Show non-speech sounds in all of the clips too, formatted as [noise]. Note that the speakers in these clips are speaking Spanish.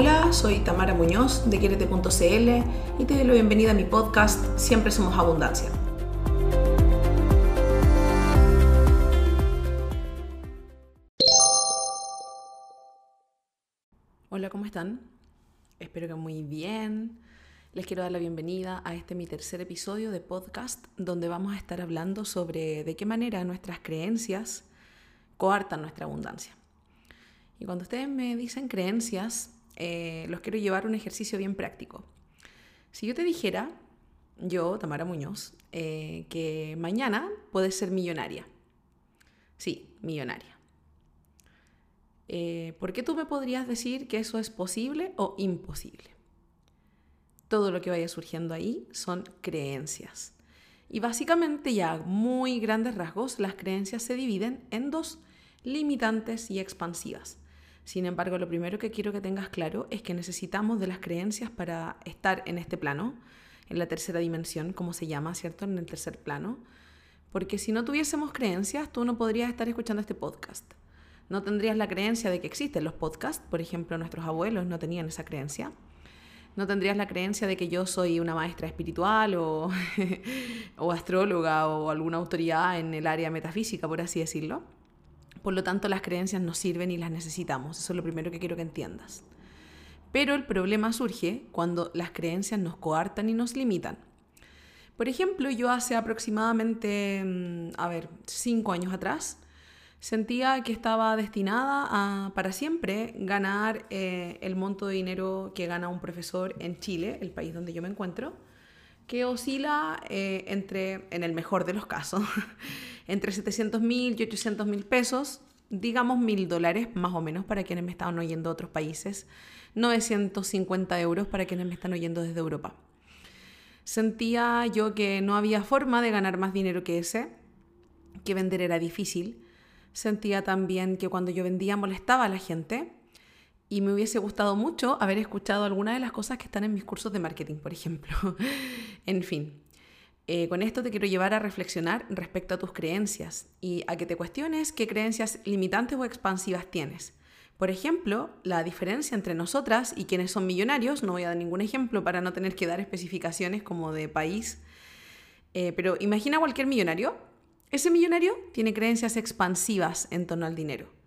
Hola, soy Tamara Muñoz de Quierete.cl y te doy la bienvenida a mi podcast Siempre Somos Abundancia. Hola, ¿cómo están? Espero que muy bien. Les quiero dar la bienvenida a este mi tercer episodio de podcast donde vamos a estar hablando sobre de qué manera nuestras creencias coartan nuestra abundancia. Y cuando ustedes me dicen creencias, eh, los quiero llevar a un ejercicio bien práctico. Si yo te dijera, yo, Tamara Muñoz, eh, que mañana puedes ser millonaria. Sí, millonaria. Eh, ¿Por qué tú me podrías decir que eso es posible o imposible? Todo lo que vaya surgiendo ahí son creencias. Y básicamente ya muy grandes rasgos, las creencias se dividen en dos, limitantes y expansivas. Sin embargo, lo primero que quiero que tengas claro es que necesitamos de las creencias para estar en este plano, en la tercera dimensión, como se llama, ¿cierto? En el tercer plano. Porque si no tuviésemos creencias, tú no podrías estar escuchando este podcast. No tendrías la creencia de que existen los podcasts, por ejemplo, nuestros abuelos no tenían esa creencia. No tendrías la creencia de que yo soy una maestra espiritual o, [laughs] o astróloga o alguna autoridad en el área metafísica, por así decirlo. Por lo tanto, las creencias nos sirven y las necesitamos. Eso es lo primero que quiero que entiendas. Pero el problema surge cuando las creencias nos coartan y nos limitan. Por ejemplo, yo hace aproximadamente, mm, a ver, cinco años atrás, sentía que estaba destinada a, para siempre, ganar eh, el monto de dinero que gana un profesor en Chile, el país donde yo me encuentro, que oscila eh, entre, en el mejor de los casos, [laughs] entre 700 mil y 800 mil pesos, digamos mil dólares más o menos para quienes me están oyendo de otros países, 950 euros para quienes me están oyendo desde Europa. Sentía yo que no había forma de ganar más dinero que ese, que vender era difícil. Sentía también que cuando yo vendía molestaba a la gente y me hubiese gustado mucho haber escuchado algunas de las cosas que están en mis cursos de marketing, por ejemplo. [laughs] en fin, eh, con esto te quiero llevar a reflexionar respecto a tus creencias y a que te cuestiones qué creencias limitantes o expansivas tienes. Por ejemplo, la diferencia entre nosotras y quienes son millonarios, no voy a dar ningún ejemplo para no tener que dar especificaciones como de país, eh, pero imagina cualquier millonario. Ese millonario tiene creencias expansivas en torno al dinero.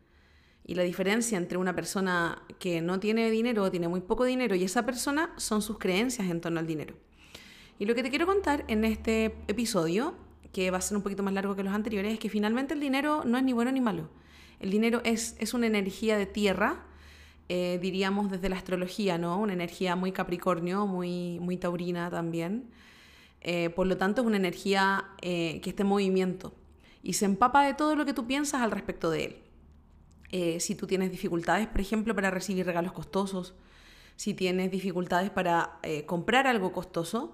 Y la diferencia entre una persona que no tiene dinero o tiene muy poco dinero y esa persona son sus creencias en torno al dinero. Y lo que te quiero contar en este episodio, que va a ser un poquito más largo que los anteriores, es que finalmente el dinero no es ni bueno ni malo. El dinero es, es una energía de tierra, eh, diríamos desde la astrología, ¿no? Una energía muy capricornio, muy, muy taurina también. Eh, por lo tanto, es una energía eh, que está en movimiento y se empapa de todo lo que tú piensas al respecto de él. Si tú tienes dificultades, por ejemplo, para recibir regalos costosos, si tienes dificultades para comprar algo costoso,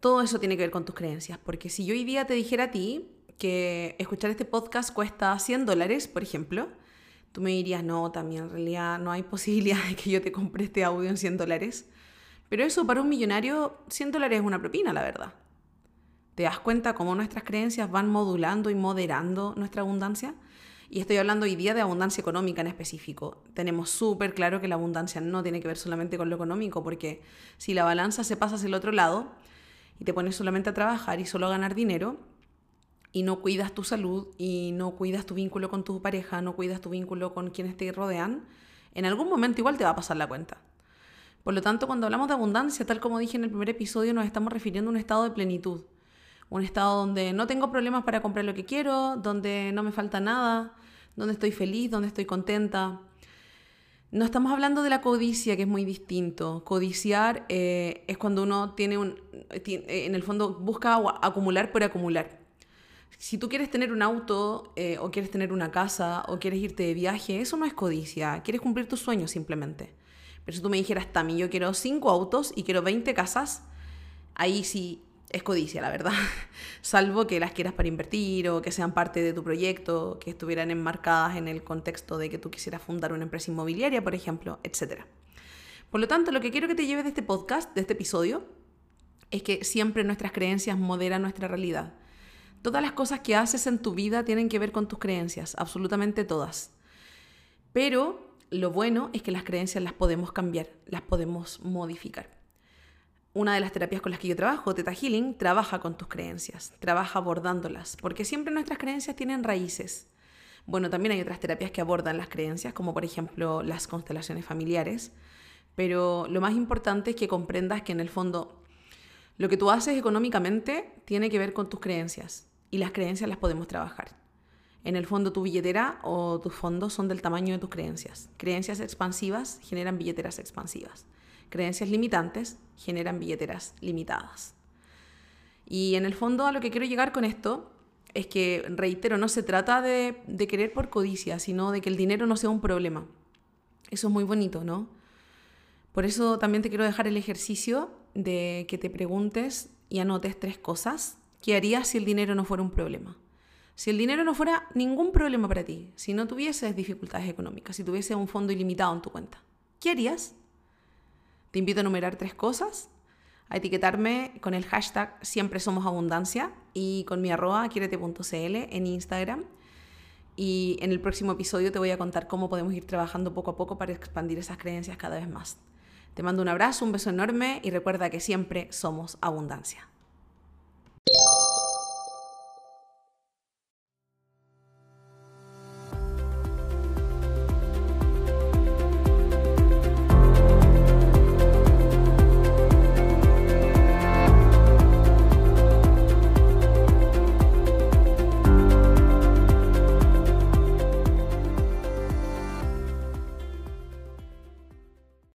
todo eso tiene que ver con tus creencias, porque si yo hoy día te dijera a ti que escuchar este podcast cuesta 100 dólares, por ejemplo, tú me dirías, no, también en realidad no hay [laughs] posibilidad de que yo te compre este audio en 100 dólares. Pero eso para un millonario, 100 dólares es una propina, la verdad. ¿Te das cuenta cómo nuestras creencias van modulando y moderando nuestra abundancia? Y estoy hablando hoy día de abundancia económica en específico. Tenemos súper claro que la abundancia no tiene que ver solamente con lo económico, porque si la balanza se pasa hacia el otro lado, y te pones solamente a trabajar y solo a ganar dinero y no cuidas tu salud y no cuidas tu vínculo con tu pareja, no cuidas tu vínculo con quienes te rodean, en algún momento igual te va a pasar la cuenta. Por lo tanto, cuando hablamos de abundancia, tal como dije en el primer episodio, nos estamos refiriendo a un estado de plenitud. Un estado donde no tengo problemas para comprar lo que quiero, donde no me falta nada, donde estoy feliz, donde estoy contenta, no estamos hablando de la codicia, que es muy distinto. Codiciar eh, es cuando uno tiene un. en el fondo busca acumular por acumular. Si tú quieres tener un auto, eh, o quieres tener una casa, o quieres irte de viaje, eso no es codicia. Quieres cumplir tus sueños simplemente. Pero si tú me dijeras, Tami, yo quiero 5 autos y quiero 20 casas, ahí sí es codicia, la verdad. [laughs] Salvo que las quieras para invertir o que sean parte de tu proyecto, que estuvieran enmarcadas en el contexto de que tú quisieras fundar una empresa inmobiliaria, por ejemplo, etc. Por lo tanto, lo que quiero que te lleves de este podcast, de este episodio, es que siempre nuestras creencias moderan nuestra realidad. Todas las cosas que haces en tu vida tienen que ver con tus creencias, absolutamente todas. Pero lo bueno es que las creencias las podemos cambiar, las podemos modificar. Una de las terapias con las que yo trabajo, Teta Healing, trabaja con tus creencias, trabaja abordándolas, porque siempre nuestras creencias tienen raíces. Bueno, también hay otras terapias que abordan las creencias, como por ejemplo las constelaciones familiares, pero lo más importante es que comprendas que en el fondo lo que tú haces económicamente tiene que ver con tus creencias y las creencias las podemos trabajar. En el fondo tu billetera o tus fondos son del tamaño de tus creencias. Creencias expansivas generan billeteras expansivas. Creencias limitantes generan billeteras limitadas. Y en el fondo a lo que quiero llegar con esto es que, reitero, no se trata de, querer por codicia, sino de que el dinero no sea un problema. Eso es muy bonito, ¿no? Por eso también te quiero dejar el ejercicio de que te preguntes y anotes tres cosas. ¿Qué harías si el dinero no fuera un problema? Si el dinero no fuera ningún problema para ti, si no tuvieses dificultades económicas, si tuvieses un fondo ilimitado en tu cuenta, ¿qué harías? Te invito a enumerar tres cosas a etiquetarme con el hashtag siempre somos abundancia y con mi arroba quiérete.cl en Instagram. Y en el próximo episodio te voy a contar cómo podemos ir trabajando poco a poco para expandir esas creencias cada vez más. Te mando un abrazo, un beso enorme y recuerda que siempre somos abundancia.